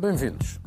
Bem-vindos.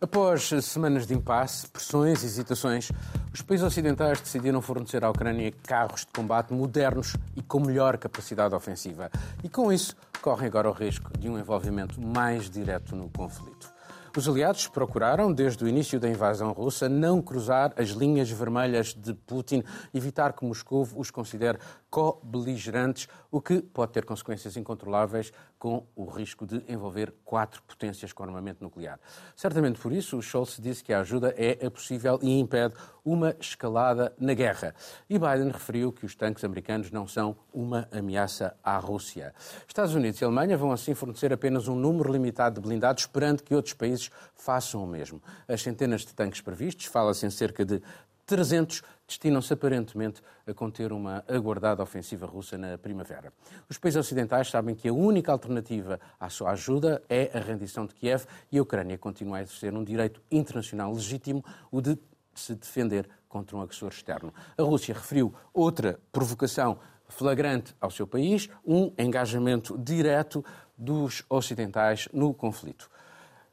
Após semanas de impasse, pressões e hesitações, os países ocidentais decidiram fornecer à Ucrânia carros de combate modernos e com melhor capacidade ofensiva. E com isso, correm agora o risco de um envolvimento mais direto no conflito. Os aliados procuraram, desde o início da invasão russa, não cruzar as linhas vermelhas de Putin, evitar que Moscou os considere co-beligerantes, o que pode ter consequências incontroláveis com o risco de envolver quatro potências com armamento nuclear. Certamente por isso, o Scholz disse que a ajuda é possível e impede uma escalada na guerra. E Biden referiu que os tanques americanos não são uma ameaça à Rússia. Estados Unidos e Alemanha vão assim fornecer apenas um número limitado de blindados, esperando que outros países façam o mesmo. As centenas de tanques previstos, fala-se em cerca de 300 destinam-se aparentemente a conter uma aguardada ofensiva russa na primavera. Os países ocidentais sabem que a única alternativa à sua ajuda é a rendição de Kiev e a Ucrânia continua a exercer um direito internacional legítimo, o de se defender contra um agressor externo. A Rússia referiu outra provocação flagrante ao seu país, um engajamento direto dos ocidentais no conflito.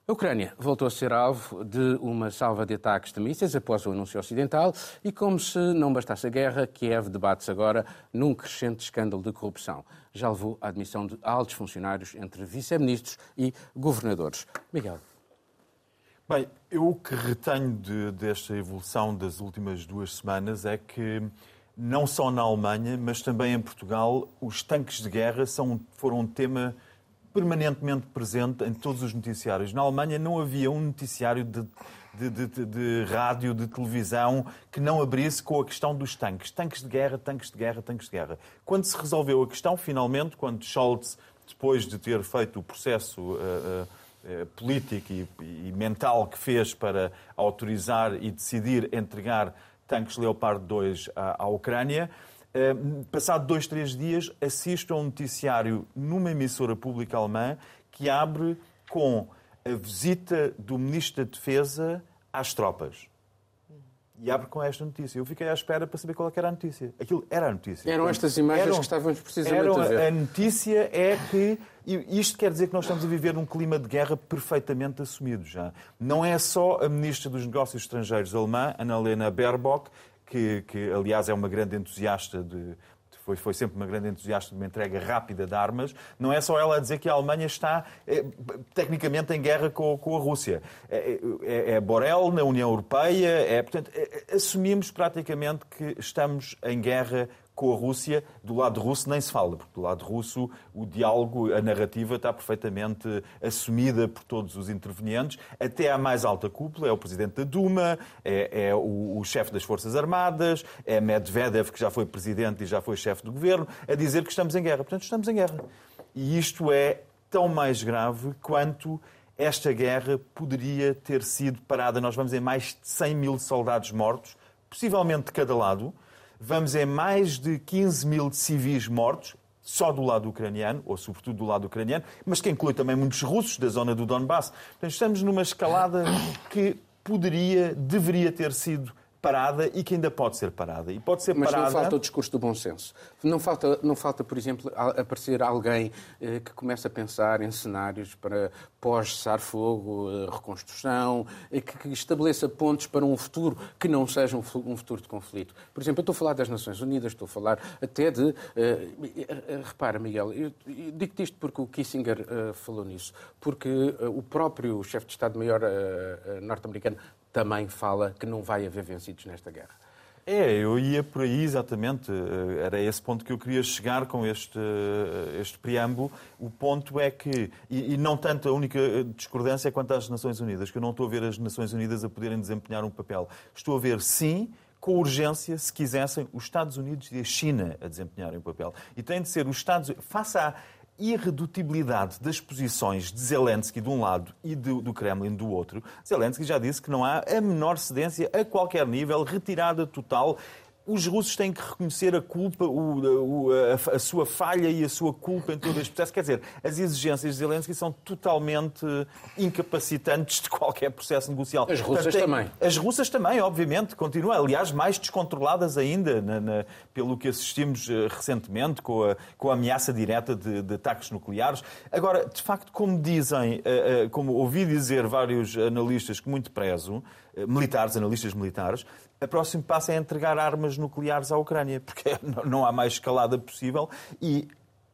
A Ucrânia voltou a ser alvo de uma salva de ataques de mísseis após o anúncio ocidental e, como se não bastasse a guerra, Kiev debate-se agora num crescente escândalo de corrupção. Já levou à admissão de altos funcionários entre vice-ministros e governadores. Miguel. Bem, eu o que retenho de, desta evolução das últimas duas semanas é que não só na Alemanha, mas também em Portugal, os tanques de guerra são, foram um tema permanentemente presente em todos os noticiários. Na Alemanha não havia um noticiário de, de, de, de, rádio, de televisão, que não abrisse com a questão dos tanques. Tanques de guerra, tanques de guerra, tanques de guerra. Quando se resolveu a questão, finalmente, quando Scholz, depois de ter feito o processo uh, uh, político e, e mental que fez para autorizar e decidir entregar tanques Leopard 2 à, à Ucrânia, Ehm, passado dois, três dias, assisto a um noticiário numa emissora pública alemã que abre com a visita do Ministro da Defesa às tropas. E abre com esta notícia. Eu fiquei à espera para saber qual é era a notícia. Aquilo era a notícia. Eram estas imagens eram, que estávamos precisamente eram, a ver. A notícia é que... Isto quer dizer que nós estamos a viver num clima de guerra perfeitamente assumido já. Não é só a Ministra dos Negócios Estrangeiros alemã, Annalena Baerbock, que, que aliás é uma grande entusiasta de, foi, foi, sempre uma grande entusiasta de uma entrega rápida de armas, não é só ela a dizer que a Alemanha está é, tecnicamente em guerra com, com a Rússia. É, é, é, Borrell na União Europeia, é, portanto, é, assumimos praticamente que estamos em guerra com a Rússia, do lado russo nem se fala, porque do lado russo o diálogo, a narrativa está perfeitamente assumida por todos os intervenientes, até à mais alta cúpula, é o presidente da Duma, é, é o, o chefe das Forças Armadas, é Medvedev, que já foi presidente e já foi chefe do governo, a dizer que estamos em guerra. Portanto, estamos em guerra. E isto é tão mais grave quanto esta guerra poderia ter sido parada. Nós vamos em mais de 100 mil soldados mortos, possivelmente de cada lado. Vamos em mais de 15 mil civis mortos, só do lado ucraniano, ou sobretudo do lado ucraniano, mas que inclui também muitos russos da zona do Donbass. Portanto, estamos numa escalada que poderia, deveria ter sido parada e que ainda pode ser parada. E pode ser Mas parada... não falta o discurso do bom senso. Não falta, não falta por exemplo, aparecer alguém eh, que comece a pensar em cenários para pós-cessar-fogo, eh, reconstrução, eh, que, que, estabeleça pontos para um futuro que não seja um, um, futuro de conflito. Por exemplo, eu estou a falar das Nações Unidas, estou a falar até de... Uh, repara, Miguel, eu, eu digo-te isto porque o Kissinger falou nisso, porque o próprio chefe de Estado-Maior norte-americano também fala que não vai haver vencidos nesta guerra. É, eu ia por aí exatamente. Eh, era esse ponto que eu queria chegar com este, eh, este preâmbulo. O ponto é que, e, e, não tanto a única discordância quanto às Nações Unidas, que eu não estou a ver as Nações Unidas a poderem desempenhar um papel. Estou a ver, sim, com urgência, se quisessem, os Estados Unidos e a China a desempenharem um papel. E tem de ser os Estados Unidos, face à irredutibilidade das posições de Zelensky de um lado e do, do, Kremlin do outro, Zelensky já disse que não há a menor cedência a qualquer nível, retirada total. Os russos têm que reconhecer a culpa, o, a, a, sua falha e a sua culpa em todo este processo. Quer dizer, as exigências de Zelensky são totalmente incapacitantes de qualquer processo negocial. As russas Portanto, também. As russas também, obviamente, continuam. Aliás, mais descontroladas ainda, na, na, pelo que assistimos uh, recentemente, com a, com a ameaça direta de, de, ataques nucleares. Agora, de facto, como dizem, uh, uh, como ouvi dizer vários analistas que muito prezo, militares, analistas militares, o próximo passo é entregar armas nucleares à Ucrânia, porque não há mais escalada possível. E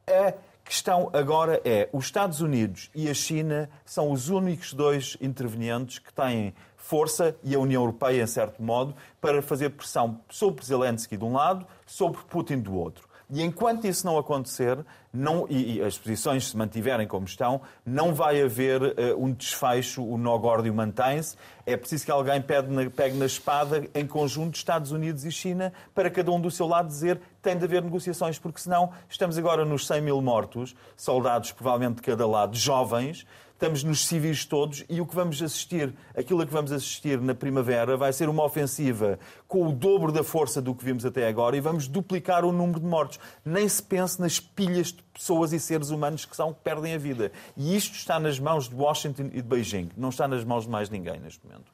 a questão agora é: os Estados Unidos e a China são os únicos dois intervenientes que têm força, e a União Europeia, em certo modo, para fazer pressão sobre Zelensky de um lado, sobre Putin do outro. E enquanto isso não acontecer, não, e, e, as posições se mantiverem como estão, não vai haver uh, um desfecho, o nó górdio mantém-se. É preciso que alguém pegue na, pegue na espada em conjunto Estados Unidos e China para cada um do seu lado dizer tem de haver negociações, porque senão estamos agora nos 100 mil mortos, soldados provavelmente de cada lado, jovens, estamos nos civis todos e o que vamos assistir, aquilo a que vamos assistir na primavera, vai ser uma ofensiva com o dobro da força do que vimos até agora e vamos duplicar o número de mortos. Nem se pense nas pilhas de pessoas e seres humanos que são que perdem a vida. E isto está nas mãos de Washington e de Beijing, não está nas mãos de mais ninguém neste momento.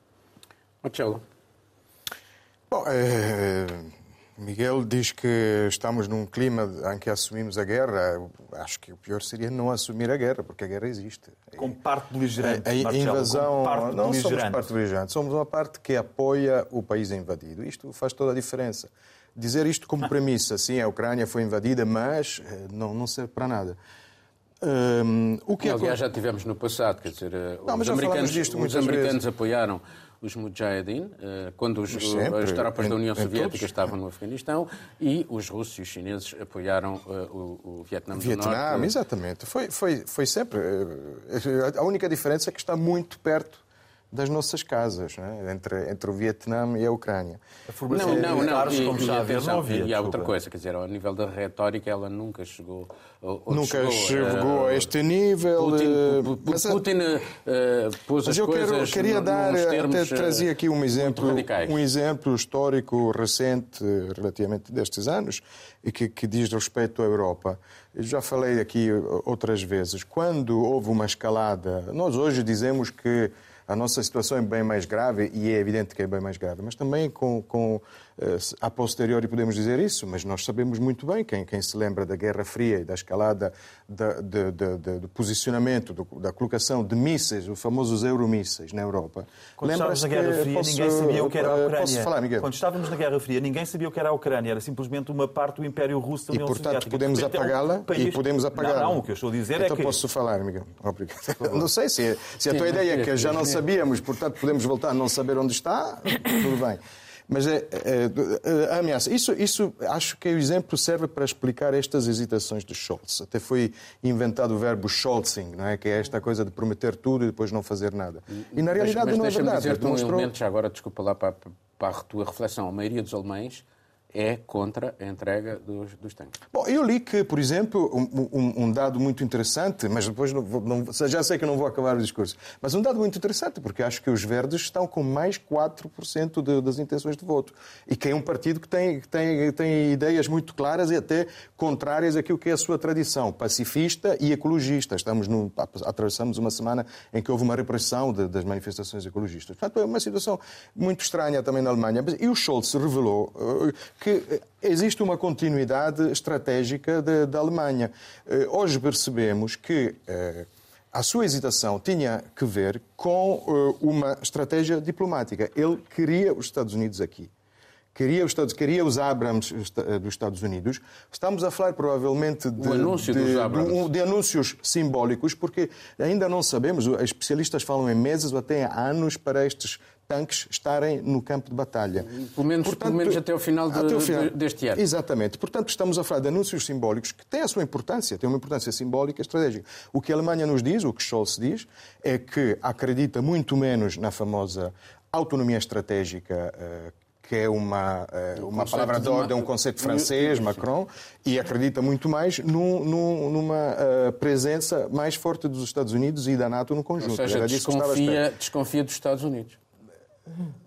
Marcelo. Bom, é, Miguel diz que estamos num clima em que assumimos a guerra. Acho que o pior seria não assumir a guerra, porque a guerra existe. Como parte beligerante. A, a invasão. Parte não somos parte beligerante, somos uma parte que apoia o país invadido. Isto faz toda a diferença. Dizer isto como premissa, sim, a Ucrânia foi invadida, mas eh, não, não serve para nada. Um, o que Aliás, já tivemos no passado, quer dizer, eh, não, os americanos, os americanos apoiaram os Mujahedin, eh, quando os, sempre, as tropas da União Soviética estavam no Afeganistão, e os russos e os chineses apoiaram uh, o, o Vietnã do Vietnã, Norte. exatamente. Foi, foi, foi sempre. Eh, a única diferença é que está muito perto das nossas casas, é? entre, entre o Vietnã e a Ucrânia. A não, não, não. E, como e, atenção, havia, e há outra coisa, quer dizer, ao nível da retórica, ela nunca chegou. nunca chegou, chegou a este nível. Putin, eh, mas, Putin uh, pôs as eu quero, queria dar, até trazia aqui um exemplo, um exemplo histórico recente, relativamente destes anos, e que, que diz respeito à Europa. Eu já falei aqui outras vezes. Quando houve uma escalada, nós hoje dizemos que a nossa situação é bem mais grave e é evidente que é bem mais grave, mas também com, com a posteriori podemos dizer isso, mas nós sabemos muito bem, quem, quem se lembra da Guerra Fria e da escalada da, de, de, de, do posicionamento, do, da colocação de mísseis, os famosos euromísseis na Europa. Quando estávamos na Guerra Fria, posso, ninguém sabia o que era a Ucrânia. Posso falar, Miguel? Quando estávamos na Guerra Fria, ninguém sabia o que era a Ucrânia, era simplesmente uma parte do Império Russo da União E, portanto, podemos apagá-la país... e podemos apagá-la. Não, não, o que eu estou a dizer então é que... Então posso falar, Miguel? Obrigado. Não sei se, se a tua Sim, ideia é que já não sabíamos, portanto podemos voltar a não saber onde está, tudo bem. Mas é, é, é, a ameaça. Isso, isso acho que o exemplo serve para explicar estas hesitações de Scholz. Até foi inventado o verbo Scholzing, não é? que é esta coisa de prometer tudo e depois não fazer nada. E na realidade mas, mas não é verdade. dizer-te um elemento, já agora, desculpa lá para, para a tua reflexão. A maioria dos alemães é contra a entrega dos, dos tanques. Bom, eu li que, por exemplo, um, um, um dado muito interessante, mas depois não, não, já sei que não vou acabar o discurso, mas um dado muito interessante, porque acho que os verdes estão com mais 4% de, das intenções de voto. E que é um partido que tem, que tem, tem ideias muito claras e até contrárias àquilo que é a sua tradição, pacifista e ecologista. Estamos atravessamos uma semana em que houve uma repressão de, das manifestações ecologistas. Portanto, é uma situação muito estranha também na Alemanha. E o Scholz revelou uh, que existe uma continuidade estratégica da Alemanha. Eh, hoje percebemos que eh, a sua hesitação tinha que ver com eh, uma estratégia diplomática. Ele queria os Estados Unidos aqui. Queria os, Estados, queria os Abrams dos Estados Unidos. Estamos a falar provavelmente de, de, de, de, anúncios simbólicos, porque ainda não sabemos, os especialistas falam em meses ou até anos para estes tanques estarem no campo de batalha. Pelo menos, Portanto, pelo menos até o final, de, até o final deste ano. Exatamente. Portanto, estamos a falar de anúncios simbólicos que têm a sua importância, têm uma importância simbólica e estratégica. O que a Alemanha nos diz, o que Scholz diz, é que acredita muito menos na famosa autonomia estratégica eh, que é uma, eh, uma palavra de ordem, um conceito francês, Macron, e acredita muito mais num, num, numa uh, presença mais forte dos Estados Unidos e da NATO no conjunto. Ou seja, desconfia, desconfia dos Estados Unidos. Uh,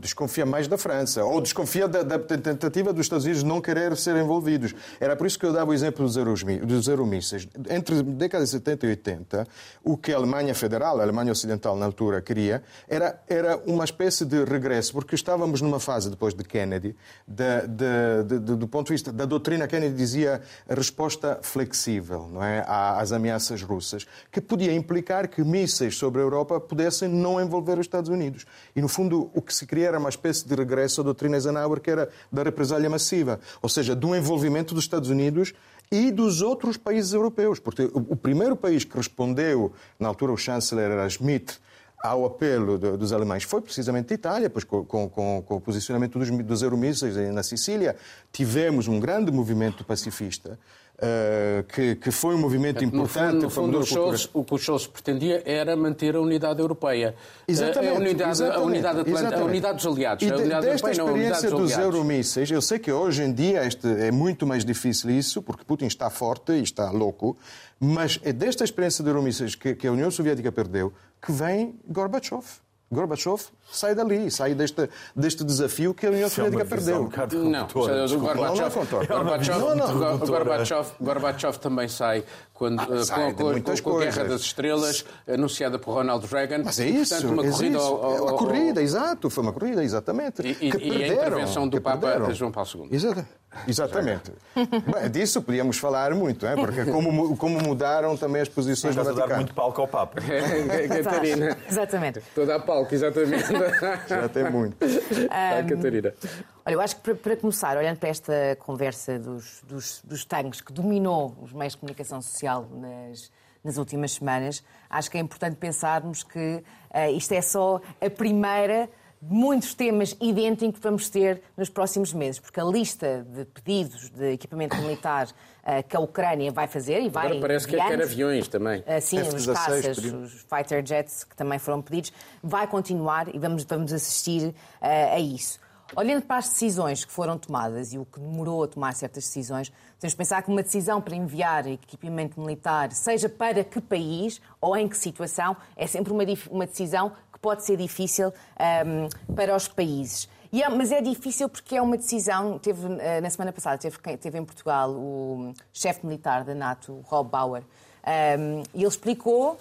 desconfia mais da França, ou desconfia da, da, tentativa dos Estados Unidos não querer ser envolvidos. Era por isso que eu dava o exemplo dos, dos euromísseis. Entre décadas de 70 e 80, o que a Alemanha Federal, a Alemanha Ocidental na altura, queria, era, era uma espécie de regresso, porque estávamos numa fase, depois de Kennedy, de, de, de, do ponto de vista da doutrina, Kennedy dizia resposta flexível não é, às ameaças russas, que podia implicar que mísseis sobre a Europa pudessem não envolver os Estados Unidos. E, no fundo, o que se queria era uma espécie de regresso à doutrina Eisenhower, que era da represália massiva, ou seja, do envolvimento dos Estados Unidos e dos outros países europeus. Porque o primeiro país que respondeu, na altura o chanceler era Schmidt, ao apelo dos alemães foi precisamente a Itália, pois com, com, com o posicionamento dos, dos euromísseis na Sicília, tivemos um grande movimento pacifista Uh, que, que, foi um movimento importante. No fundo, no fundo o, que o Scholz pretendia era manter a unidade europeia. Exatamente. A unidade, exatamente, a unidade, Atlântica, a unidade dos aliados. E a unidade desta europeia, experiência não, dos, dos euromísseis, eu sei que hoje em dia este, é muito mais difícil isso, porque Putin está forte e está louco, mas é desta experiência de euromísseis que, que a União Soviética perdeu que vem Gorbachev. Gorbachev sai dali, sai deste, deste desafio que a União Soviética perdeu. Um não, o Gorbachev, Gorbachev, também sai quando, ah, sai com, com, com, com, a Guerra das Estrelas, anunciada por Ronald Reagan. Mas é isso. Portanto, uma é corrida isso. ao, ao, uma corrida, exato. Foi uma corrida, exatamente. E, e, que perderam, e a intervenção do Papa perderam. João Paulo II. Exatamente. Exatamente. Bem, disso podíamos falar muito, é? porque como, como mudaram também as posições do Vaticano. dar muito palco ao Papa. Catarina. Exatamente. Toda a palco, exatamente. Já tem muito. Um, Catarina. Olha, eu acho que para, para, começar, olhando para esta conversa dos, dos, dos tanques que dominou os meios de comunicação social nas, nas últimas semanas, acho que é importante pensarmos que uh, isto é só a primeira muitos temas idênticos que vamos ter nos próximos meses, porque a lista de pedidos de equipamento militar uh, que a Ucrânia vai fazer e vai. Agora parece que é quer aviões também. Uh, sim, os caças, os fighter jets que também foram pedidos, vai continuar e vamos, vamos assistir uh, a isso. Olhando para as decisões que foram tomadas e o que demorou a tomar certas decisões, temos de pensar que uma decisão para enviar equipamento militar, seja para que país ou em que situação, é sempre uma, uma decisão pode ser difícil um, para os países. É, mas é difícil porque é uma decisão. Teve, eh, na semana passada teve, teve em Portugal o chefe militar da NATO, Rob Bauer, um, e ele explicou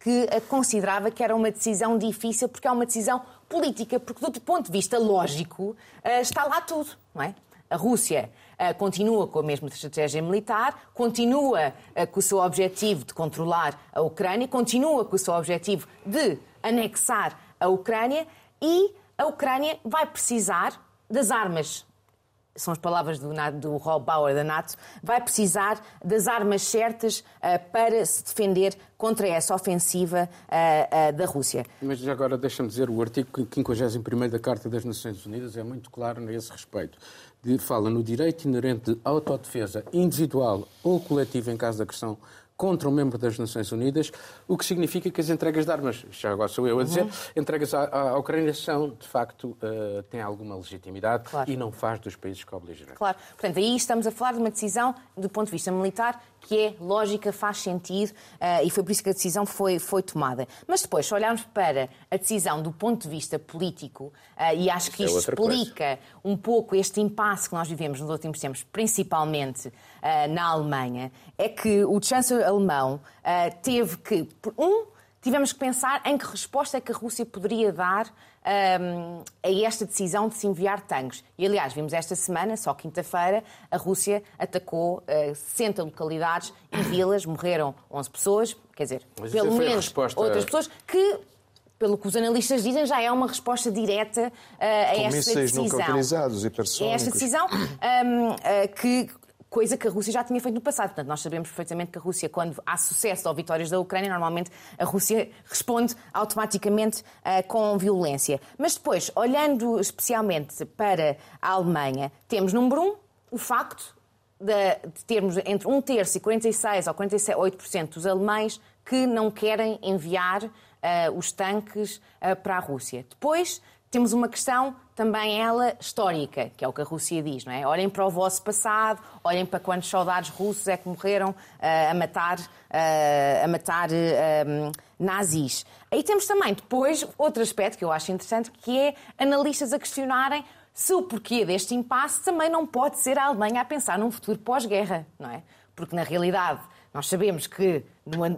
que considerava que era uma decisão difícil porque é uma decisão política, porque do ponto de vista lógico uh, está lá tudo, não é? A Rússia uh, continua com a mesma estratégia militar, continua com o seu objetivo de controlar a Ucrânia, continua com o seu objetivo de anexar a Ucrânia e a Ucrânia vai precisar das armas. São as palavras do, do Rob Bauer da NATO. Vai precisar das armas certas uh, para se defender contra essa ofensiva uh, uh, da Rússia. Mas agora deixa-me dizer, o artigo 51 da Carta das Nações Unidas é muito claro nesse respeito. Fala no direito inerente de autodefesa individual ou coletiva em caso de agressão contra um membro das Nações Unidas, o que significa que as entregas de armas, já agora sou eu a dizer, uhum. entregas à, à, Ucrânia são, de facto, uh, têm alguma legitimidade claro. e não faz dos países co-beligerantes. Claro. Portanto, aí estamos a falar de uma decisão, do ponto de vista militar, que é lógica, faz sentido uh, e foi por isso que a decisão foi, foi tomada. Mas depois, se olharmos para a decisão do ponto de vista político, uh, e acho que isto é explica coisa. um pouco este impasse que nós vivemos nos últimos tempos, principalmente na Alemanha, é que o chanceler alemão teve que, um, tivemos que pensar em que resposta é que a Rússia poderia dar um, a esta decisão de se enviar tanques. E, aliás, vimos esta semana, só quinta-feira, a Rússia atacou uh, 60 localidades e vilas, morreram 11 pessoas, quer dizer, Mas pelo menos resposta... outras pessoas, que pelo que os analistas dizem, já é uma resposta direta uh, a esta decisão. Nunca utilizados. É esta decisão um, uh, que coisa que a Rússia já tinha feito no passado. Portanto, nós sabemos perfeitamente que a Rússia, quando há sucesso ou vitórias da Ucrânia, normalmente a Rússia responde automaticamente uh, com violência. Mas depois, olhando especialmente para a Alemanha, temos, número um, o facto de, de termos entre um terço e 46 ou 48% dos alemães que não querem enviar uh, os tanques uh, para a Rússia. Depois, temos uma questão também ela histórica, que é o que a Rússia diz, não é? Olhem para o vosso passado, olhem para quantos soldados russos é que morreram uh, a matar, uh, a matar uh, nazis. Aí temos também depois outro aspecto que eu acho interessante, que é analistas a questionarem se o porquê deste impasse também não pode ser a Alemanha a pensar num futuro pós-guerra, não é? Porque na realidade nós sabemos que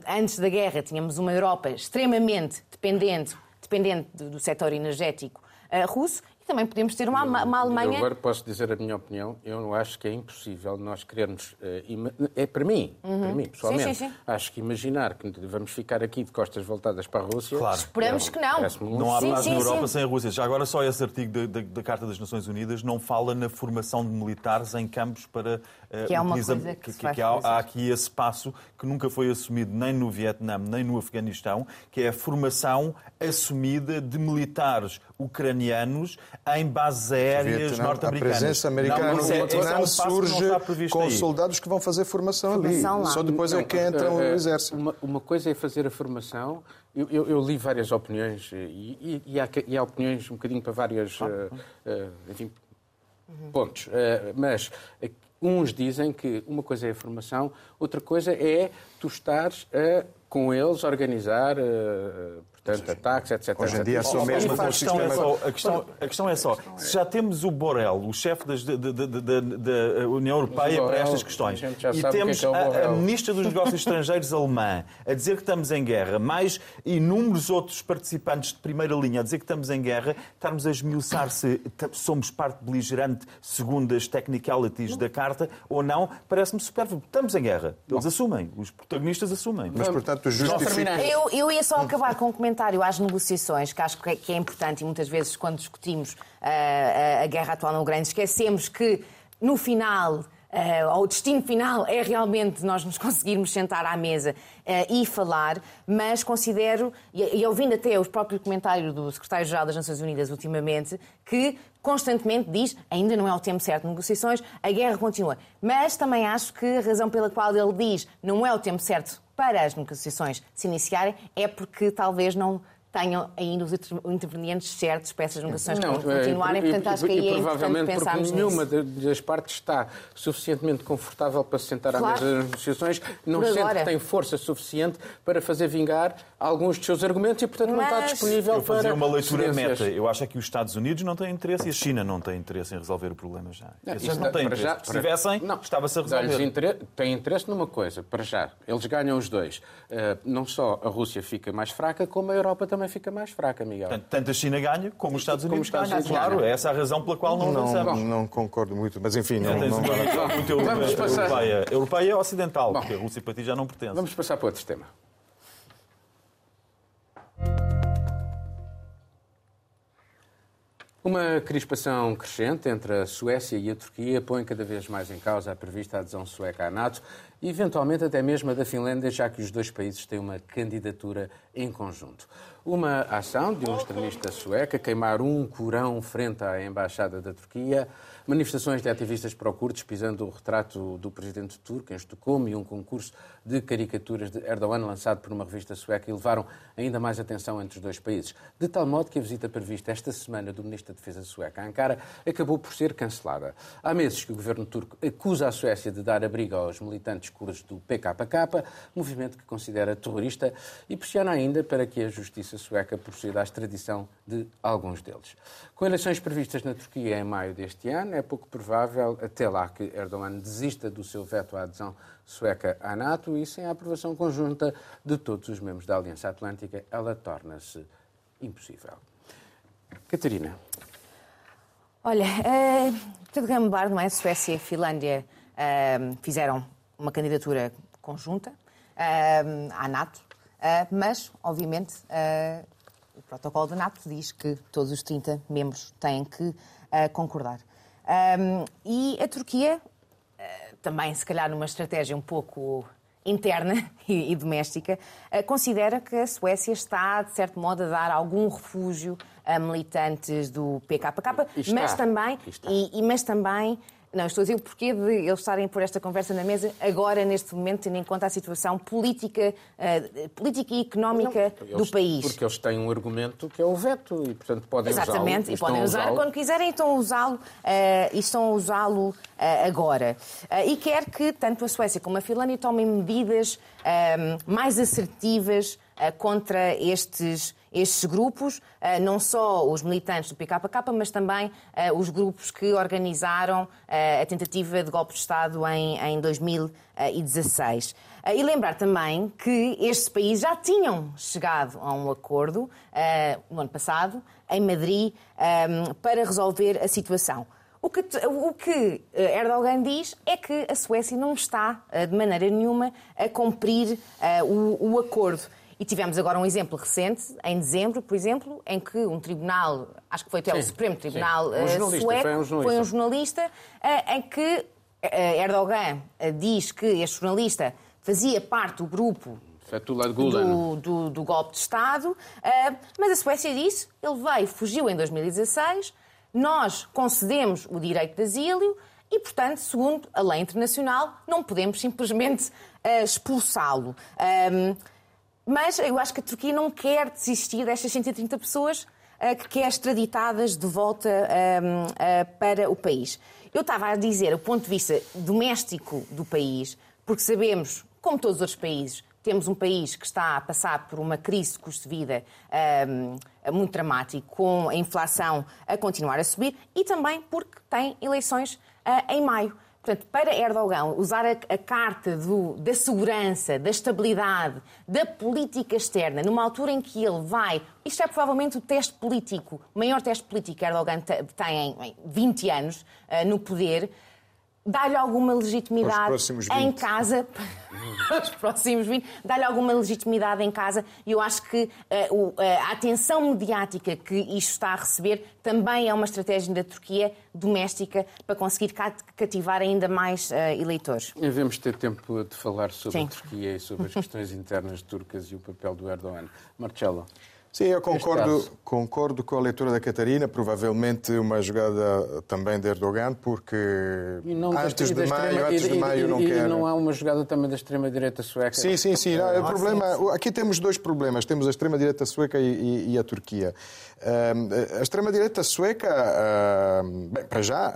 antes da guerra tínhamos uma Europa extremamente dependente, dependente do setor energético russo também podemos ter uma, uma Alemanha. Eu agora posso dizer a minha opinião. Eu acho que é impossível nós querermos. Uh, é para mim, uhum. para mim, pessoalmente. Sim, sim, sim. Acho que imaginar que vamos ficar aqui de costas voltadas para a Rússia. Claro. Esperamos é, que não. Não há paz na Europa sem a Rússia. Já agora, só esse artigo da, Carta das Nações Unidas não fala na formação de militares em campos para. Uh, que é uma utiliza... coisa que, que, que há, há, aqui esse passo que nunca foi assumido nem no Vietnã nem no Afeganistão, que é a formação assumida de militares ucranianos em bases aéreas norte-americanas. A presença americana no Vietnã é, é um surge com aí. soldados que vão fazer formação, formação ali. Lá. Só depois é não, é que entram no exército. Uma, uma, coisa é fazer a formação. Eu, eu, eu li várias opiniões e, e, e, há, e, há, opiniões um bocadinho para vários uh, uh, enfim, uhum. pontos. Uh, mas uns dizem que uma coisa é a formação, outra coisa é tu estares a, com eles organizar portanto, ataques, etc. Hoje em dia são mesmo a questão, é só, a, questão, a questão é só, se já temos o Borrell, o chefe da União Europeia para estas questões, e temos é é a, a Ministra dos Negócios Estrangeiros alemã a dizer que estamos em guerra, mais inúmeros outros participantes de primeira linha a dizer que estamos em guerra, estarmos a esmiuçar se somos parte beligerante segundo as technicalities da carta ou não, parece-me superfluo. Estamos em guerra. Eles assumem, os protagonistas assumem. Mas, portanto, justifica... Eu, eu ia só acabar com um comentário comentário às negociações, que acho que é importante e muitas vezes quando discutimos uh, a guerra atual na Ucrânia, esquecemos que no final. Uh, o destino final é realmente nós nos conseguirmos sentar à mesa uh, e falar, mas considero, e, e ouvindo até o próprio comentário do secretário-geral das Nações Unidas ultimamente, que constantemente diz ainda não é o tempo certo de negociações, a guerra continua. Mas também acho que a razão pela qual ele diz não é o tempo certo para as negociações se iniciarem é porque talvez não tenham ainda os intervenientes certos para essas negociações não, continuarem. Portanto, acho que aí é pensarmos porque nenhuma das partes está suficientemente confortável para se sentar claro. à mesa das negociações, não sente que tem força suficiente para fazer vingar alguns dos seus argumentos e, portanto, Mas... não está disponível Eu para... fazer uma leitura meta. Eu acho é que os Estados Unidos não têm interesse e a China não tem interesse em resolver o problema já. Não, Esses não têm interesse. Já, para... Se tivessem, estava-se a resolver. Inter... Têm interesse numa coisa, para já. Eles ganham os dois. Uh, não só a Rússia fica mais fraca, como a Europa também fica mais fraca, Miguel. Tanto, tanto a China ganha, como os Estados Unidos ganham. Claro, é essa a razão pela qual não, não avançamos. Não concordo muito, mas enfim... Não, não, não, muito europeia. Europeia ocidental, Bom, porque a Rússia para ti já não pertence. Vamos passar para outro tema. Uma crispação crescente entre a Suécia e a Turquia põe cada vez mais em causa a prevista adesão sueca à NATO e, eventualmente, até mesmo a da Finlândia, já que os dois países têm uma candidatura em conjunto. Uma ação de um extremista sueco a queimar um corão frente à embaixada da Turquia manifestações de ativistas pró-curdos pisando o retrato do presidente turco em Estocolmo e um concurso de caricaturas de Erdogan lançado por uma revista sueca levaram ainda mais atenção entre os dois países. De tal modo que a visita prevista esta semana do Ministro da Defesa sueca a Ankara acabou por ser cancelada. Há meses que o governo turco acusa a Suécia de dar abrigo aos militantes curdos do PKK, movimento que considera terrorista, e pressiona ainda para que a justiça sueca proceda à extradição de alguns deles. Com eleições previstas na Turquia em maio deste ano, é pouco provável, até lá, que Erdogan desista do seu veto à adesão sueca à NATO e, sem a aprovação conjunta de todos os membros da Aliança Atlântica, ela torna-se impossível. Catarina. Olha, uh, tudo gambar, não é? Suécia e Finlândia uh, fizeram uma candidatura conjunta uh, à NATO, uh, mas, obviamente, o protocolo da NATO diz que todos os 30 membros têm que concordar. Um, e a Turquia, uh, também se calhar numa estratégia um pouco interna e, e doméstica, uh, considera que a Suécia está, de certo modo, a dar algum refúgio a militantes do PKK, mas também, e, e, mas também Não, estou a dizer o porquê de eles estarem por esta conversa na mesa agora, neste momento, tendo em conta a situação política, uh, política e económica Não, do país. Porque eles têm um argumento que é o veto e, portanto, podem usá-lo. Exatamente, e podem usar quando quiserem e estão a usá-lo uh, e estão a usá-lo uh, agora. e quer que tanto a Suécia como a Finlândia tomem medidas mais assertivas contra estes estes grupos, eh, não só os militantes do PKK, mas também eh, os grupos que organizaram eh, a tentativa de golpe de Estado em 2016. E lembrar também que estes países já tinham chegado a um acordo no ano passado, em Madrid, para resolver a situação. O que, o que, Erdogan diz é que a Suécia não está, de maneira nenhuma, a cumprir o, o acordo. E tivemos agora um exemplo recente, em dezembro, por exemplo, em que um tribunal, acho que foi até sim, o Supremo Tribunal um eh, sueco, foi um jornalista, foi um jornalista eh, em que eh, Erdogan diz que este jornalista fazia parte do grupo do, do, do, golpe de Estado, mas a Suécia disse, ele veio, fugiu em 2016, nós concedemos o direito de asilo e, portanto, segundo a lei internacional, não podemos simplesmente expulsá-lo. Mas eu acho que a Turquia não quer desistir destas 130 pessoas uh, que quer extraditadas de volta uh, para o país. Eu estava a dizer o ponto de vista doméstico do país, porque sabemos, como todos os outros países, temos um país que está a passar por uma crise de custo de vida um, muito dramático, com a inflação a continuar a subir e também porque tem eleições uh, em maio. Portanto, para Erdogan usar a, a carta do, da segurança, da estabilidade, da política externa, numa altura em que ele vai. Isto é provavelmente o teste político, o maior teste político que Erdogan tem em 20 anos uh, no poder dá-lhe alguma legitimidade em casa, os próximos 20, dá-lhe alguma legitimidade em casa e eu acho que uh, uh, a atenção mediática que isto está a receber também é uma estratégia da Turquia doméstica para conseguir cativar ainda mais uh, eleitores. Devemos ter tempo de falar sobre Sim. a Turquia e sobre as questões internas turcas e o papel do Erdogan. Marcelo. Sim, eu concordo, concordo com a leitura da Catarina, provavelmente uma jogada também de Erdogan, porque antes de maio, antes de maio não quer. E não há uma jogada também da extrema-direita sueca? Sim, sim, sim. Não, o problema, aqui temos dois problemas. Temos a extrema-direita sueca e, e, e, a Turquia. a extrema-direita sueca, bem, para já,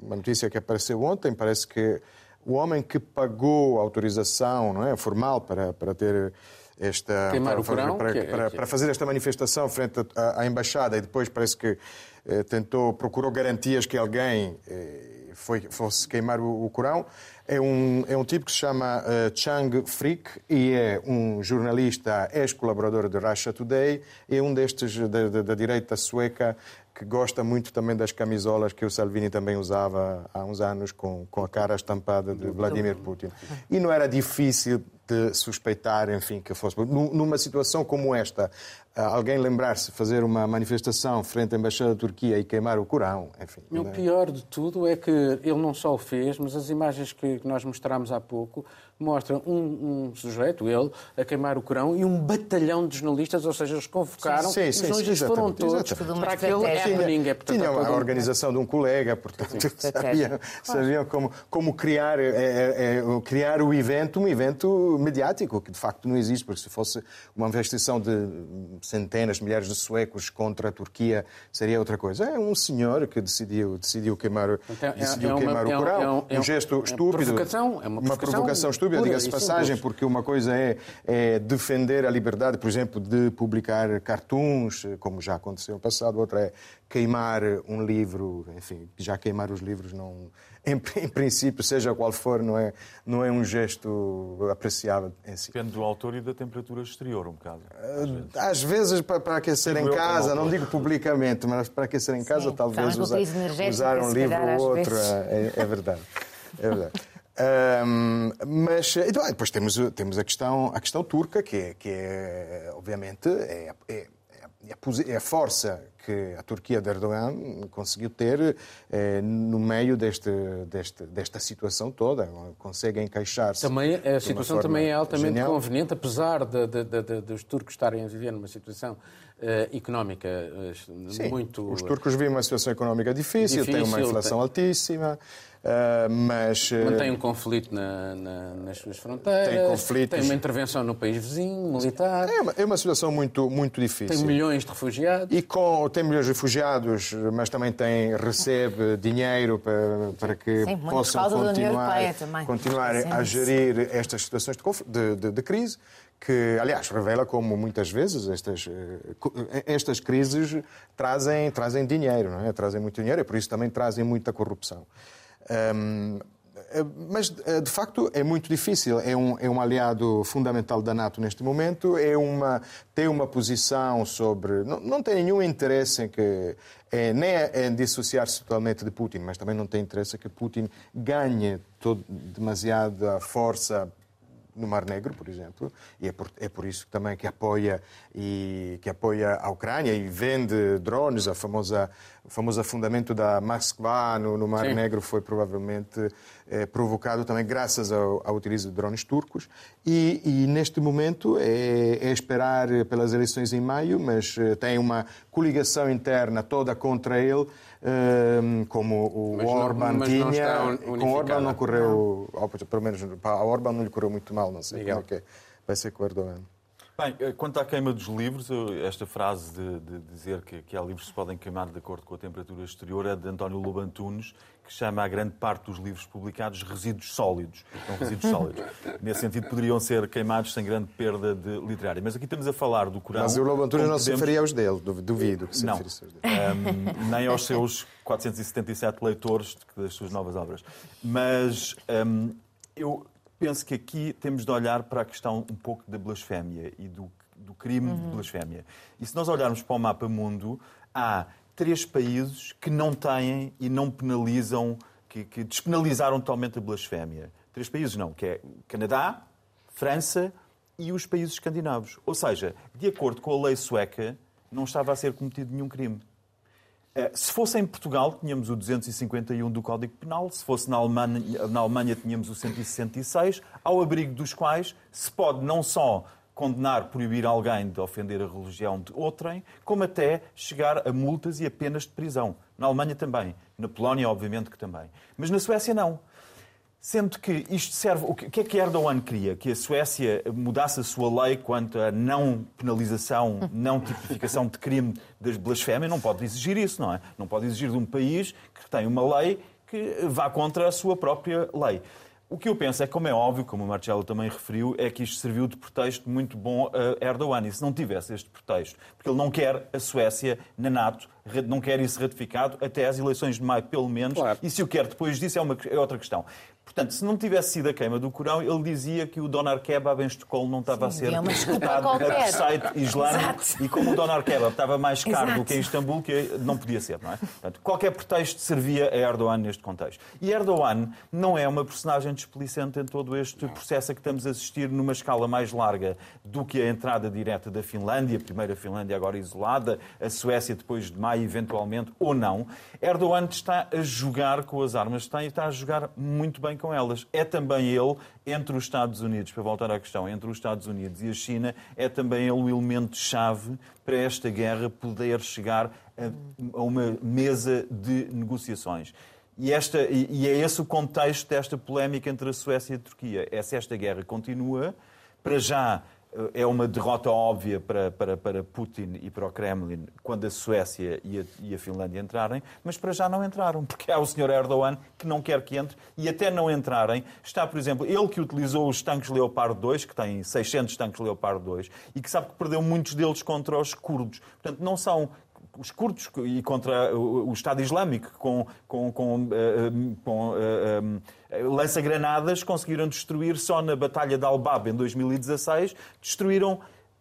uma notícia que apareceu ontem, parece que o homem que pagou a autorização não é, formal para, para ter esta para, Corão, para, para, para, fazer esta manifestação frente à, à embaixada e depois parece que eh, tentou procurou garantias que alguém eh, foi, fosse queimar o, o Corão é um, é um tipo que se chama uh, Chang Frick e é um jornalista, ex-colaborador de Russia Today, é um destes da, da, da direita sueca que gosta muito também das camisolas que o Salvini também usava há uns anos com, com a cara estampada de Vladimir Putin. E não era difícil de suspeitar, enfim, que fosse. Numa situação como esta, alguém lembrar-se de fazer uma manifestação frente à Embaixada da Turquia e queimar o Corão, enfim. O é? pior de tudo é que ele não só o fez, mas as imagens que nós mostramos há pouco mostram um, um sujeito, ele, a queimar o Corão e um batalhão de jornalistas, ou seja, eles convocaram, sim, sim, os jornalistas sim, foram todos para aquele happening. É, portanto, Tinham a organização de um colega, portanto, sabiam, sabiam como, como criar, é, é, é, criar o evento, um evento mediático, que de facto não existe, porque se fosse uma investigação de centenas, milhares de suecos contra a Turquia, seria outra coisa. É um senhor que decidiu, decidiu queimar, então, decidiu é uma, queimar o Corão, um, um, gesto estúpido. Provocação, é uma, uma provocação estúpida, diga-se passagem, porque uma coisa é, é, defender a liberdade, por exemplo, de publicar cartoons, como já aconteceu no passado, outra é queimar um livro, enfim, já queimar os livros não em, em, princípio, seja qual for, não é, não é um gesto apreciável em si. Depende do autor e da temperatura exterior, um bocado. Às vezes, às vezes para, para aquecer em casa, não digo publicamente, mas para aquecer em casa, Sim, talvez usar, usar um livro ou outro. É, é, verdade. É verdade. Um, mas então, depois temos, temos a, questão, a questão turca, que é, que é obviamente, é, é, é a força que a Turquia de Erdogan conseguiu ter eh, no meio deste, deste, desta situação toda. Consegue encaixar-se. Também, a situação também é altamente genial. conveniente, apesar de, de, de, dos turcos estarem a viver numa situação Uh, económica uh, Sim, muito. Os turcos vivem uma situação económica difícil, difícil têm uma inflação tem... altíssima, uh, mas. Mantém um conflito na, na, nas suas fronteiras, tem, conflitos... tem uma intervenção no país vizinho, militar. É uma, é uma situação muito, muito difícil. Tem milhões de refugiados. E com, tem milhões de refugiados, mas também tem, recebe dinheiro para, para que Sim, possam continuar, continuar a gerir estas situações de, de, de crise que, aliás, revela como muitas vezes estas, eh, estas crises trazem, trazem dinheiro, não é? trazem muito dinheiro e por isso também trazem muita corrupção. Um, eh, mas, eh, de facto, é muito difícil. É um, é um aliado fundamental da NATO neste momento. É uma, tem uma posição sobre. Não, não tem nenhum interesse em que. É, nem é em dissociar-se totalmente de Putin, mas também não tem interesse em que Putin ganhe todo, demasiada força no Mar Negro, por exemplo, e é por, é por isso também que apoia e que apoia a Ucrânia e vende drones, a famosa o famoso afundamento da Moskva no, no Mar Sim. Negro foi provavelmente é, provocado também graças ao, ao utilizo de drones turcos. E, e neste momento é, é, esperar pelas eleições em maio, mas eh, tem uma coligação interna toda contra ele, como o mas Orban não, tinha. Com o Orban não correu, não. pelo menos a Orban não lhe correu muito mal, não sei como é que é. vai ser com o Erdogan. Bem, eh, quanto à queima dos livros, esta frase de, de dizer que, que, há livros que se podem queimar de acordo com a temperatura exterior é de António Lobantunes, que chama a grande parte dos livros publicados resíduos sólidos. São resíduos sólidos. Nesse sentido, poderiam ser queimados sem grande perda de literária. Mas aqui estamos a falar do Corão. Mas o Lobantunes não podemos... se referia aos dele, duvido que se não. referisse aos dele. Um, nem aos seus 477 leitores das suas novas obras. Mas um, eu penso que aqui temos de olhar para a questão um pouco da blasfémia e do, do crime uhum. de blasfémia. E se nós olharmos para o mapa mundo, há três países que não têm e não penalizam, que, que despenalizaram totalmente a blasfémia. Três países não, que é Canadá, França e os países escandinavos. Ou seja, de acordo com a lei sueca, não estava a ser cometido nenhum crime. Eh, se fosse em Portugal, tínhamos o 251 do Código Penal, se fosse na Alemanha, na Alemanha tínhamos o 166, ao abrigo dos quais se pode não só condenar, proibir alguém de ofender a religião de outrem, como até chegar a multas e a penas de prisão. Na Alemanha também. Na Polónia, obviamente que também. Mas na Suécia, não. Sendo que isto serve. O que é que Erdogan queria? Que a Suécia mudasse a sua lei quanto à não penalização, não tipificação de crime das blasfémias? Não pode exigir isso, não é? Não pode exigir de um país que tem uma lei que vá contra a sua própria lei. O que eu penso é, como é óbvio, como o Marcelo também referiu, é que isto serviu de pretexto muito bom a Erdogan. E se não tivesse este pretexto, porque ele não quer a Suécia na NATO, não quer isso ratificado até às eleições de maio, pelo menos, claro. e se o quer depois disso é, uma, é outra questão. Portanto, se não tivesse sido a queima do Corão, ele dizia que o Donar Kebab em Estocolmo não estava Sim, a ser é executado a site islâmico Exato. e como o Donar Kebab estava mais caro Exato. do que em Istambul, que não podia ser, não é? Portanto, qualquer pretexto servia a Erdogan neste contexto. E Erdogan não é uma personagem desplicente em todo este processo a que estamos a assistir numa escala mais larga do que a entrada direta da Finlândia, a primeira Finlândia agora isolada, a Suécia depois de maio, eventualmente, ou não. Erdogan está a jogar com as armas que tem e está a jogar muito bem com elas. É também ele, entre os Estados Unidos, para voltar à questão, entre os Estados Unidos e a China, é também ele o elemento-chave para esta guerra poder chegar a, a uma mesa de negociações. E, esta, e é esse o contexto desta polémica entre a Suécia e a Turquia. É se esta guerra continua, para já é uma derrota óbvia para, para, para Putin e para o Kremlin quando a Suécia e a, e a, Finlândia entrarem, mas para já não entraram, porque há o Sr. Erdogan que não quer que entre e até não entrarem está, por exemplo, ele que utilizou os tanques Leopard 2, que tem 600 tanques Leopard 2 e que sabe que perdeu muitos deles contra os curdos. Portanto, não são os curdos e contra o Estado Islâmico com, com, com, uh, com uh, um, lança-granadas conseguiram destruir só na Batalha de Al-Bab em 2016, destruíram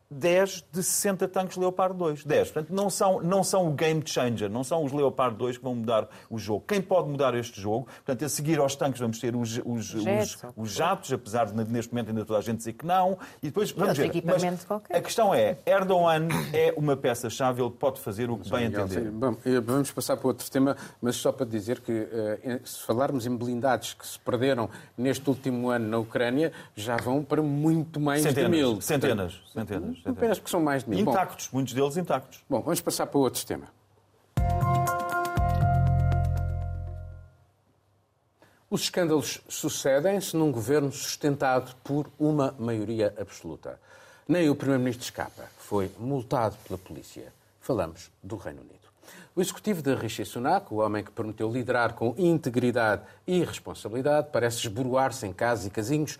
10 de 60 tanques Leopard 2. 10. Portanto, não são, não são o game changer, não são os Leopard 2 que vão mudar o jogo. Quem pode mudar este jogo? Portanto, a seguir aos tanques vamos ter os, os, os, os jatos, apesar de neste momento ainda toda a gente dizer que não. E depois vamos ver. Mas a questão é, Erdogan é uma peça-chave, ele pode fazer o que bem entender. Bom, vamos passar para outro tema, mas só para dizer que eh, se falarmos em blindados que se perderam neste último ano na Ucrânia, já vão para muito mais centenas, de mil. Centenas, centenas. Apenas porque são mais de mil. Intactos, Bom, muitos deles intactos. Bom, vamos passar para outro tema. Os escândalos sucedem-se num governo sustentado por uma maioria absoluta. Nem o Primeiro-Ministro escapa. Foi multado pela polícia. Falamos do Reino Unido. O executivo de Rishi Sunak, o homem que prometeu liderar com integridade e responsabilidade, parece esboroar-se em casas e casinhos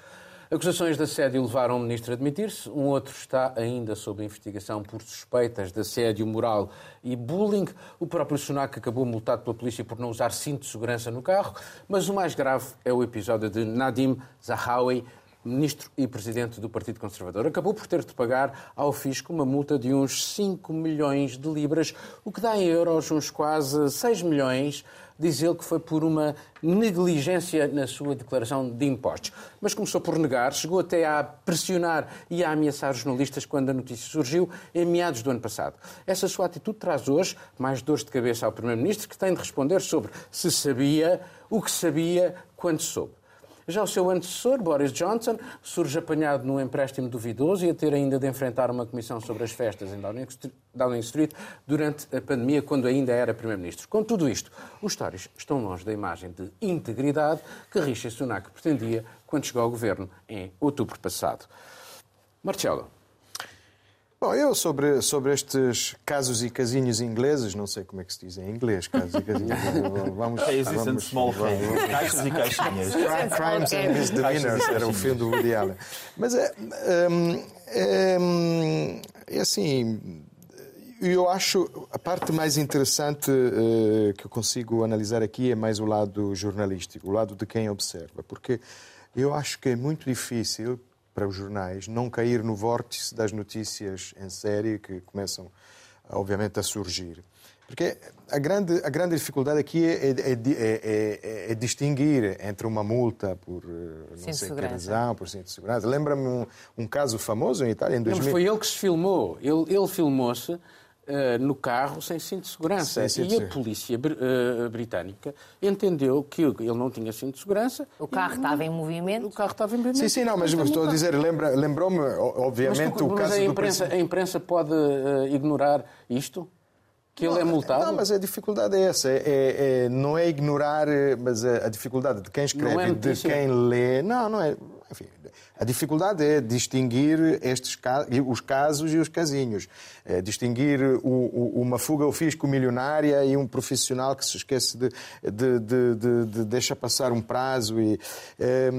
Acusações de assédio levaram o ministro a admitir-se. Um outro está ainda sob investigação por suspeitas de assédio moral e bullying. O próprio Sunak acabou multado pela polícia por não usar cinto de segurança no carro. Mas o mais grave é o episódio de Nadim Zahawi, ministro e presidente do Partido Conservador, acabou por ter de pagar ao fisco uma multa de uns 5 milhões de libras, o que dá em euros uns quase 6 milhões. Diz ele que foi por uma negligência na sua declaração de impostos. Mas começou por negar, chegou até a pressionar e a ameaçar jornalistas quando a notícia surgiu, em meados do ano passado. Essa sua atitude traz hoje mais dores de cabeça ao Primeiro-Ministro, que tem de responder sobre se sabia, o que sabia, quando soube. Já o seu antecessor, Boris Johnson, surge apanhado num empréstimo duvidoso e a ter ainda de enfrentar uma comissão sobre as festas em Downing Street durante a pandemia, quando ainda era Primeiro-Ministro. Com tudo isto, os histórios estão longe da imagem de integridade que Rishi Sunak pretendia quando chegou ao governo em outubro passado. Marcelo, Bom, eu sobre, sobre estes casos e casinhos ingleses, não sei como é que se diz em inglês, casos e casinhos. Vamos, Cases vamos, small vamos, Caixas e caixinhas. Crimes and Misdemeanors, era o filme do Woody Allen. Mas é, é, é assim, eu acho a parte mais interessante uh, que eu consigo analisar aqui é mais o lado jornalístico, o lado de quem observa, porque eu acho que é muito difícil para os jornais não cair no vórtice das notícias em série que começam, obviamente, a surgir. Porque a grande, a grande dificuldade aqui é, é, é, é distinguir entre uma multa por não sei que razão, por cinto de segurança. Lembra-me um, um, caso famoso em Itália, em 2000... Não, foi ele que se filmou. Ele, ele filmou-se Uh, no carro sem cinto de segurança. Sim, sim, e a polícia uh, britânica entendeu que ele não tinha cinto de segurança. O carro estava em movimento. O carro estava em movimento. Sim, sim, não, mas estou a dizer, lembra, lembrou-me, obviamente, mas, o mas caso a imprensa, a imprensa pode uh, ignorar isto? Que ele não, é multado? Não, mas a dificuldade é essa. É, é, não é ignorar, mas a, a dificuldade de quem escreve é de quem lê. Não, não é. Enfim, a dificuldade é distinguir estes os casos e os casinhos. É distinguir o, o, uma fuga ao fisco milionária e um profissional que se esquece de, de, de, de, de deixa passar um prazo. E, é,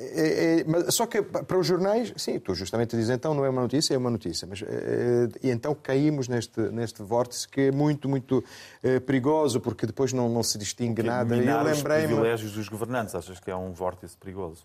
é, é, só que para os jornais, sim, estou justamente a dizer, então não é uma notícia, é uma notícia. Mas, é, e então caímos neste, neste vórtice que é muito, muito é, perigoso, porque depois não, não se distingue nada. E eu lembrei os privilégios dos governantes, achas que é um vórtice perigoso?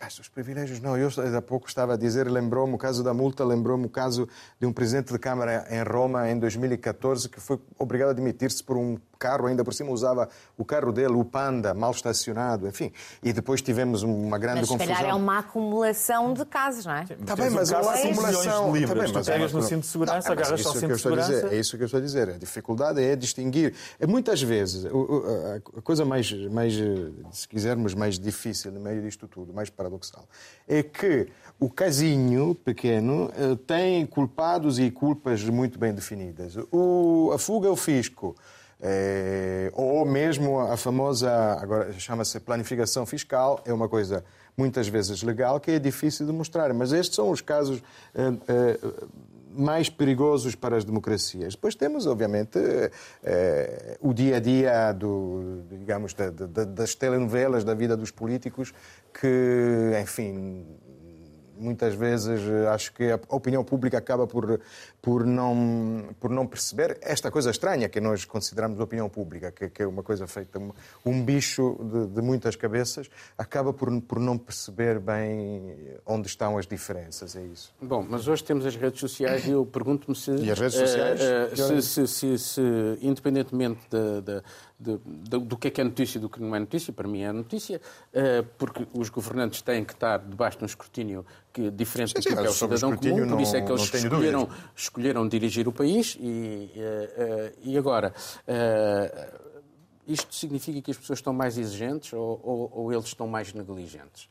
Mas os privilégios não. Eu há pouco estava a dizer, lembrou-me o caso da multa, lembrou-me o caso de um presidente de Câmara em Roma em 2014 que foi obrigado a demitir-se por um carro, ainda por cima usava o carro dele, o Panda, mal estacionado, enfim. E depois tivemos uma grande mas, confusão. se calhar é uma acumulação de casos, não é? Está bem, mas é uma acumulação... De livros, tá bem, mas pegas no cinto de segurança, não, agarras ao cinto de segurança... Dizer, é isso que eu estou a dizer. A dificuldade é distinguir. É, muitas vezes, a coisa mais, mais, se quisermos, mais difícil no meio disto tudo, mais paradoxal, é que o casinho pequeno eh, tem culpados e culpas muito bem definidas. O, a fuga ao fisco é, ou mesmo a famosa, agora chama-se planificação fiscal, é uma coisa muitas vezes legal que é difícil de mostrar. Mas estes são os casos é, é, mais perigosos para as democracias. Depois temos, obviamente, o dia a dia do, digamos, das telenovelas da vida dos políticos que, enfim, muitas vezes eh, acho que a opinião pública acaba por, por, não, por não perceber esta coisa estranha que nós consideramos opinião pública, que, que é uma coisa feita, um bicho de, de, muitas cabeças, acaba por, por não perceber bem onde estão as diferenças, é isso. Bom, mas hoje temos as redes sociais e eu pergunto-me se... E as redes sociais? Uh, uh, se, se, se, independentemente de, de, de, do que é que é notícia e do que não é notícia, para mim é notícia, uh, porque os governantes têm que estar debaixo de um escrutínio que, diferente sim, do que é o cidadão comum, por isso é que eles escolheram, escolheram dirigir o país e, e agora... isto significa que as pessoas estão mais exigentes ou, ou, ou eles estão mais negligentes?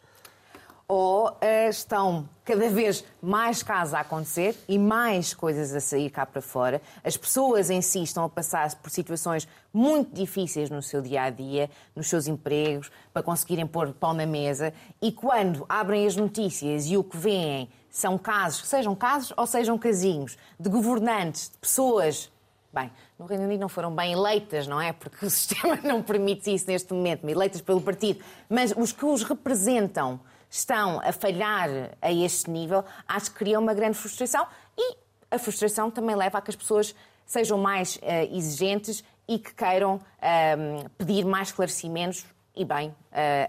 Ou uh, estão cada vez mais casos a acontecer e mais coisas a sair cá para fora. As pessoas em si estão a passar por situações muito difíceis no seu dia a dia, nos seus empregos, para conseguirem pôr pão na mesa. E quando abrem as notícias e o que veem são casos, sejam casos ou sejam casinhos, de governantes, de pessoas. Bem, no Reino Unido não foram bem eleitas, não é? Porque o sistema não permite isso neste momento, eleitas pelo partido. Mas os que os representam estão a falhar a este nível, acho que cria uma grande frustração e a frustração também leva a que as pessoas sejam mais uh, exigentes e que queiram uh, pedir mais esclarecimentos e bem uh,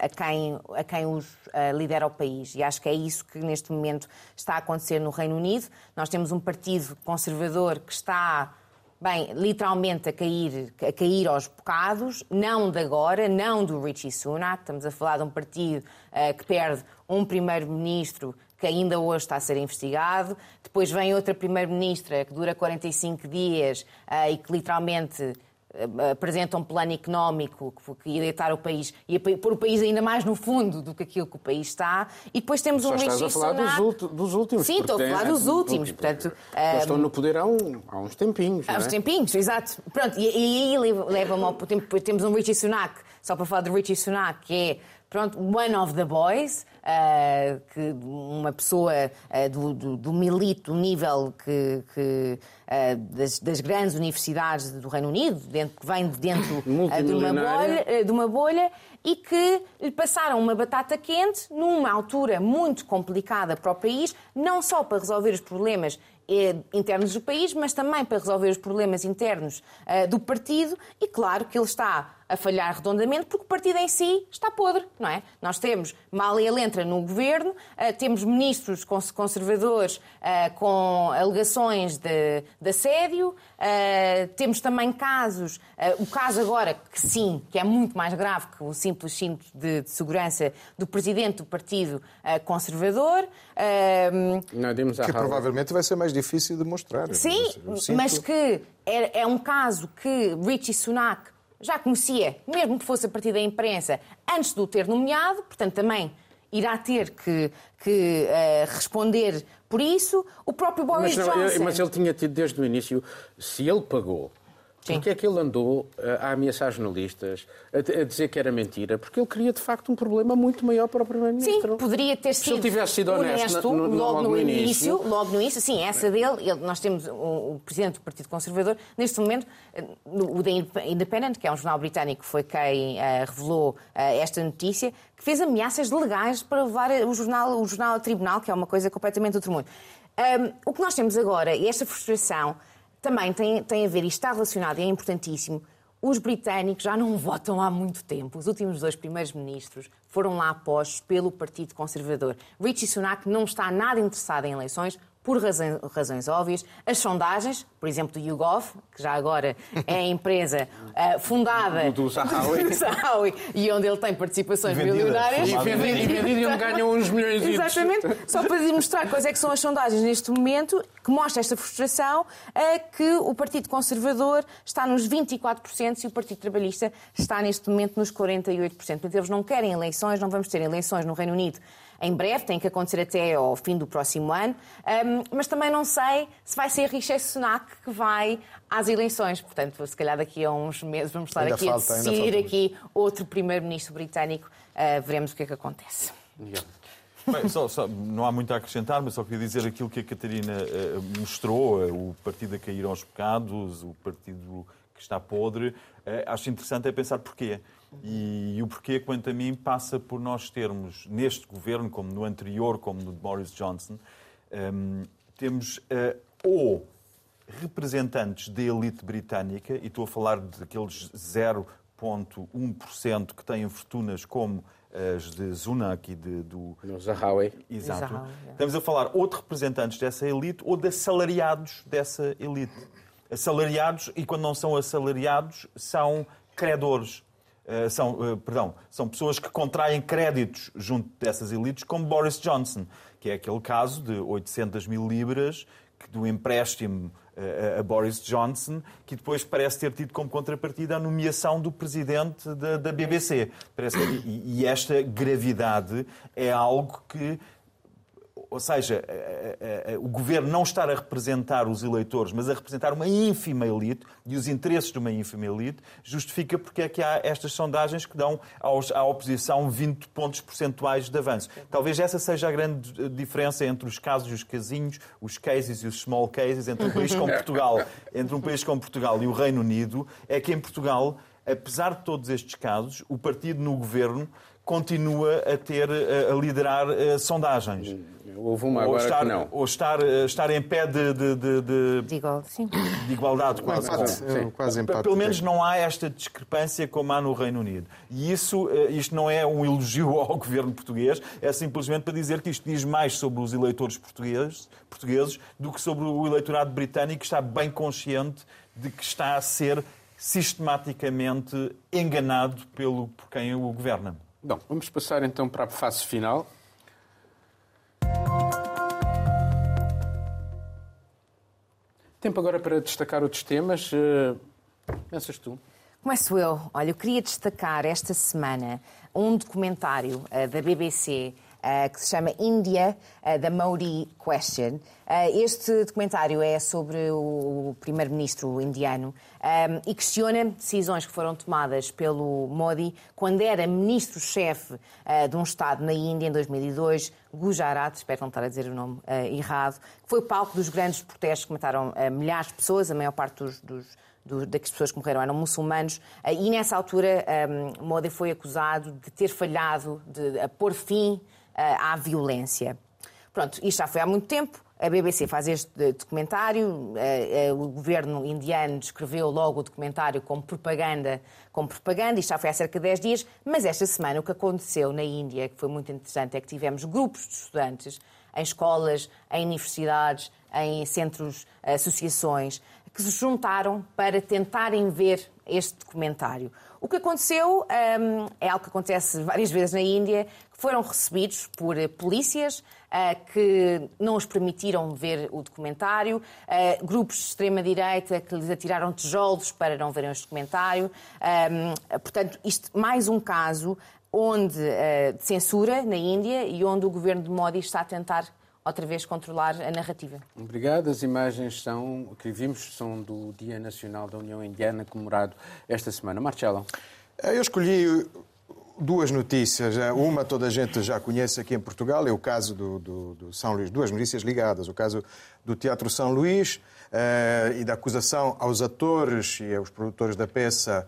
a, quem, a quem os uh, lidera o país. E acho que é isso que neste momento está a acontecer no Reino Unido. Nós temos um partido conservador que está bem, literalmente a cair, a cair aos bocados, não de agora, não do Richie Sunak. Estamos a falar de um partido uh, que perde um primeiro-ministro que ainda hoje está a ser investigado. Depois vem outra primeira-ministra que dura 45 dias uh, e que literalmente eh, apresenta um plano económico que ia deitar o país, ia pôr o país ainda mais no fundo do que aquilo que o país está. E depois temos Só um Sunak... a falar dos, dos, últimos. Sim, estou a falar dos últimos. Portanto, um... estão no poder há, um, há uns tempinhos. Há uns é? tempinhos, exato. Pronto, e, aí leva-me ao tempo. Temos um Richie Sunak, só para falar do Richie Sunak, que é pronto, one of the boys, uh, que uma pessoa uh, do, do, do milito, nível que, que uh, das, das, grandes universidades do Reino Unido, dentro, que vem de dentro de uma, bolha, de uma bolha e que lhe passaram uma batata quente numa altura muito complicada para o país, não só para resolver os problemas internos do país, mas também para resolver os problemas internos do partido, e claro que ele está a falhar redondamente porque o partido em si está podre, não é? Nós temos, mal ele entra no governo, eh, temos ministros conservadores eh, com alegações de, de assédio, eh, temos também casos, o caso agora, que sim, que é muito mais grave que o simples cinto de, de segurança do presidente do partido conservador. Não, que provavelmente vai ser mais difícil de mostrar. Sim, mas que é, é um caso que Richie Sunak já conhecia, mesmo que fosse a partir da imprensa, antes de o ter nomeado, portanto também irá ter que, que uh, responder por isso. O próprio Boris mas, Johnson... Mas ele tinha tido desde o início, se ele pagou Sim. Porque é que ele andou a ameaçar jornalistas, a dizer que era mentira? Porque ele queria, de facto, um problema muito maior para o Primeiro-Ministro. Sim, poderia ter sido. Se ele tivesse sido honesto, honesto no, no, logo, no início, início. Logo no início, sim, essa dele. Ele, nós temos o, o, presidente do Partido Conservador, neste momento, o The Independent, que é um jornal britânico, foi quem uh, revelou uh, esta notícia, que fez ameaças legais para levar o jornal, o jornal a tribunal, que é uma coisa completamente do outro mundo. Um, o que nós temos agora, e esta frustração também tem, tem a ver, e está relacionado, e é importantíssimo, os britânicos já não votam há muito tempo. Os últimos dois primeiros ministros foram lá postos pelo Partido Conservador. Richie Sunak não está nada interessado em eleições, por razões, razões, óbvias. As sondagens, por exemplo, do YouGov, que já agora é a empresa uh, fundada do Zahawi. e onde ele tem participações Vendida. milionárias. E vendido e onde ganham uns milhões de Exatamente. Só para demonstrar quais é que são as sondagens neste momento, que mostra esta frustração, é que o Partido Conservador está nos 24% e o Partido Trabalhista está neste momento nos 48%. Portanto, eles não querem eleições, não vamos ter eleições no Reino Unido em breve, tem que acontecer até ao fim do próximo ano, um, mas também não sei se vai ser Rishi Sunak que vai às eleições. Portanto, se calhar daqui a uns meses vamos estar ainda aqui falta, a decidir aqui outro primeiro-ministro britânico. Uh, veremos o que é que acontece. Bem, só, só, não há muito a acrescentar, mas só queria dizer aquilo que a Catarina uh, mostrou, uh, o partido a cair aos pecados, o partido que está podre. Acho interessante é pensar porquê. E, e o porquê, quanto a mim, passa por nós termos, neste governo, como no anterior, como no de Boris Johnson, um, temos uh, ou representantes da elite britânica, e estou a falar daqueles 0,1% que têm fortunas como as de Zunak e de, do. No Zahawi. Exato. Zahawi, é. Estamos a falar ou de representantes dessa elite ou de assalariados dessa elite. Assalariados, e quando não são assalariados, são credores. Uh, são, uh, perdão, são pessoas que contraem créditos junto dessas elites, como Boris Johnson, que é aquele caso de 800 mil libras do empréstimo uh, a Boris Johnson, que depois parece ter tido como contrapartida a nomeação do presidente da, BBC. Parece que, e esta gravidade é algo que ou seja, o governo não estar a representar os eleitores, mas a representar uma ínfima elite e os interesses de uma ínfima elite, justifica porque é que há estas sondagens que dão à oposição 20 pontos percentuais de avanço. Talvez essa seja a grande diferença entre os casos e os casinhos, os cases e os small cases, entre um país como Portugal, entre um país como Portugal e o Reino Unido, é que em Portugal, apesar de todos estes casos, o partido no governo continua a ter a liderar sondagens. Houve uma ou agora estar, que não. Ou estar, estar em pé de, de, de, de, de igualdade, quase. Empate, Sim. quase empate. Pelo menos não há esta discrepância como há no Reino Unido. E isso, eh, isto não é um elogio ao governo português, é simplesmente para dizer que isto diz mais sobre os eleitores portugueses, portugueses do que sobre o eleitorado britânico, que está bem consciente de que está a ser sistematicamente enganado pelo, por quem o governa. Bom, vamos passar então para a fase final. Tempo agora para destacar outros temas. Eh, Pensas tu? Começo eu. Olha, eu queria destacar esta semana um documentário eh, da BBC eh, que se chama India, The Modi Question. Uh, este documentário é sobre o primeiro-ministro indiano e questiona decisões que foram tomadas pelo Modi quando era ministro-chefe de um Estado na Índia em 2002, Gujarat, espero não estar a dizer o nome errado, que foi palco dos grandes protestos que mataram milhares de pessoas, a maior parte dos, dos do, das pessoas que morreram eram muçulmanos, e nessa altura um, Modi foi acusado de ter falhado de, a pôr fim à violência. Pronto, isto já foi há muito tempo. A BBC faz este documentário, o governo indiano descreveu logo o documentário como propaganda, como propaganda, isto já foi há cerca de 10 dias, mas esta semana o que aconteceu na Índia, que foi muito interessante, é que tivemos grupos de estudantes em escolas, em universidades, em centros, associações, que se juntaram para tentarem ver este documentário. O que aconteceu um, é algo que acontece várias vezes na Índia, foram recebidos por polícias uh, que não os permitiram ver o documentário, uh, grupos de extrema-direita que lhes atiraram tijolos para não verem este documentário. Um, portanto, isto mais um caso onde, uh, de censura na Índia e onde o governo de Modi está a tentar outra vez controlar a narrativa. Obrigado. As imagens são, que vimos são do Dia Nacional da União Indiana, comemorado esta semana. Marcelo. Eu escolhi duas notícias. Uma toda a gente já conhece aqui em Portugal, é o caso do, do, do São Luís. Duas notícias ligadas. O caso do Teatro São Luís eh, e da acusação aos atores e aos produtores da peça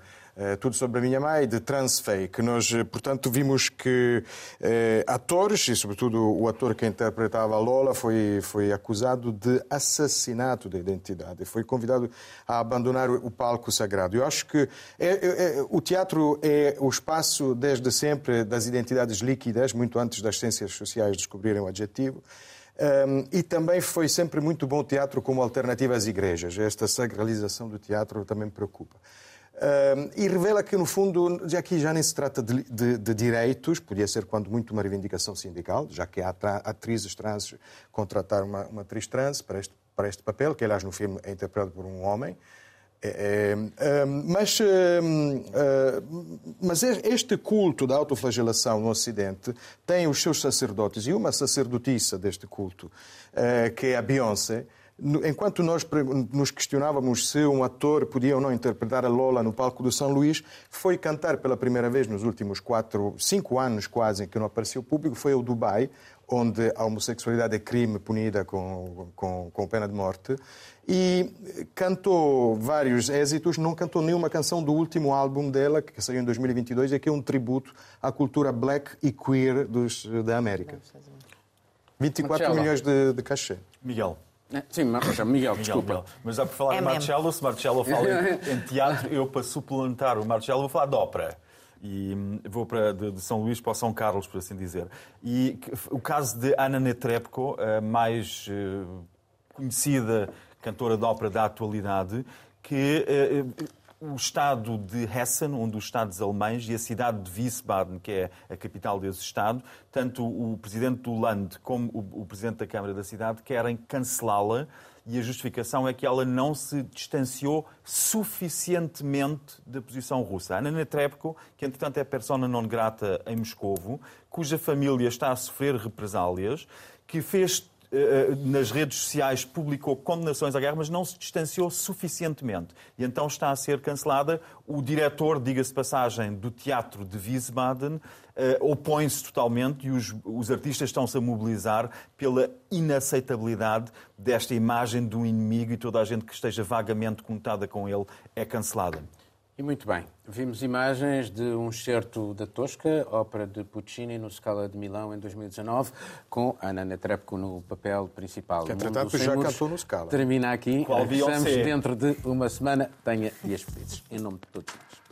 tudo sobre a minha mãe, de Transfake. Nós, portanto, vimos que uh, atores, e sobretudo o ator que interpretava a Lola, foi, foi acusado de assassinato da identidade. Foi convidado a abandonar o palco sagrado. Eu acho que é, é, é, o teatro é o espaço, desde sempre, das identidades líquidas, muito antes das ciências sociais descobrirem o adjetivo. Um, e também foi sempre muito bom o teatro como alternativa às igrejas. Esta sacralização do teatro também me preocupa. Uh, e revela que, no fundo, já aqui já nem se trata de, de, de, direitos, podia ser, quando muito, uma reivindicação sindical, já que há atrizes trans contratar uma, uma atriz trans para este, para este papel, que, aliás, no filme é interpretado por um homem. É, é, mas, mas este culto da autoflagelação no Ocidente tem os seus sacerdotes, e uma sacerdotisa deste culto, que é a Beyoncé, enquanto nós nos questionávamos se um ator podia ou não interpretar a Lola no palco do São Luís, foi cantar pela primeira vez nos últimos quatro, cinco anos quase em que não apareceu público, foi ao Dubai, onde a homossexualidade é crime punida com, com, com pena de morte. E cantou vários êxitos, não cantou nenhuma canção do último álbum dela, que saiu em 2022, e que é um tributo à cultura black e queer dos, da América. 24 milhões de, de cachê. Miguel. É, sim, mas, Miguel, desculpa. Miguel, Mas já por falar é de Marcello, se Marcello fala em, em teatro, eu para suplementar o Marcello vou falar de ópera e hum, vou para, de, de, São Luís para São Carlos, por assim dizer. E o caso de Ana Netrebko, a mais eh, conhecida cantora de ópera da atualidade, que eh, o estado de Hessen, um dos estados alemães, e a cidade de Wiesbaden, que é a capital desse estado, tanto o presidente do Land como o, presidente da Câmara da cidade querem cancelá-la e a justificação é que ela não se distanciou suficientemente da posição russa. Ana Netrebko, que entretanto é persona non grata em Moscovo, cuja família está a sofrer represálias, que fez nas redes sociais publicou condenações à guerra, mas não se distanciou suficientemente. E então está a ser cancelada. O diretor, diga-se passagem, do Teatro de Wiesbaden uh, opõe-se totalmente e os, os artistas estão-se a mobilizar pela inaceitabilidade desta imagem de um inimigo e toda a gente que esteja vagamente conectada com ele é cancelada. E muito bem, vimos imagens de um excerto da Tosca, ópera de Puccini no Scala de Milão em 2019, com Ana Netrebko no papel principal. Que entretanto já cantou no Scala. Termina aqui, Qual estamos dentro de uma semana. Tenha dias felizes, em nome de todos nós.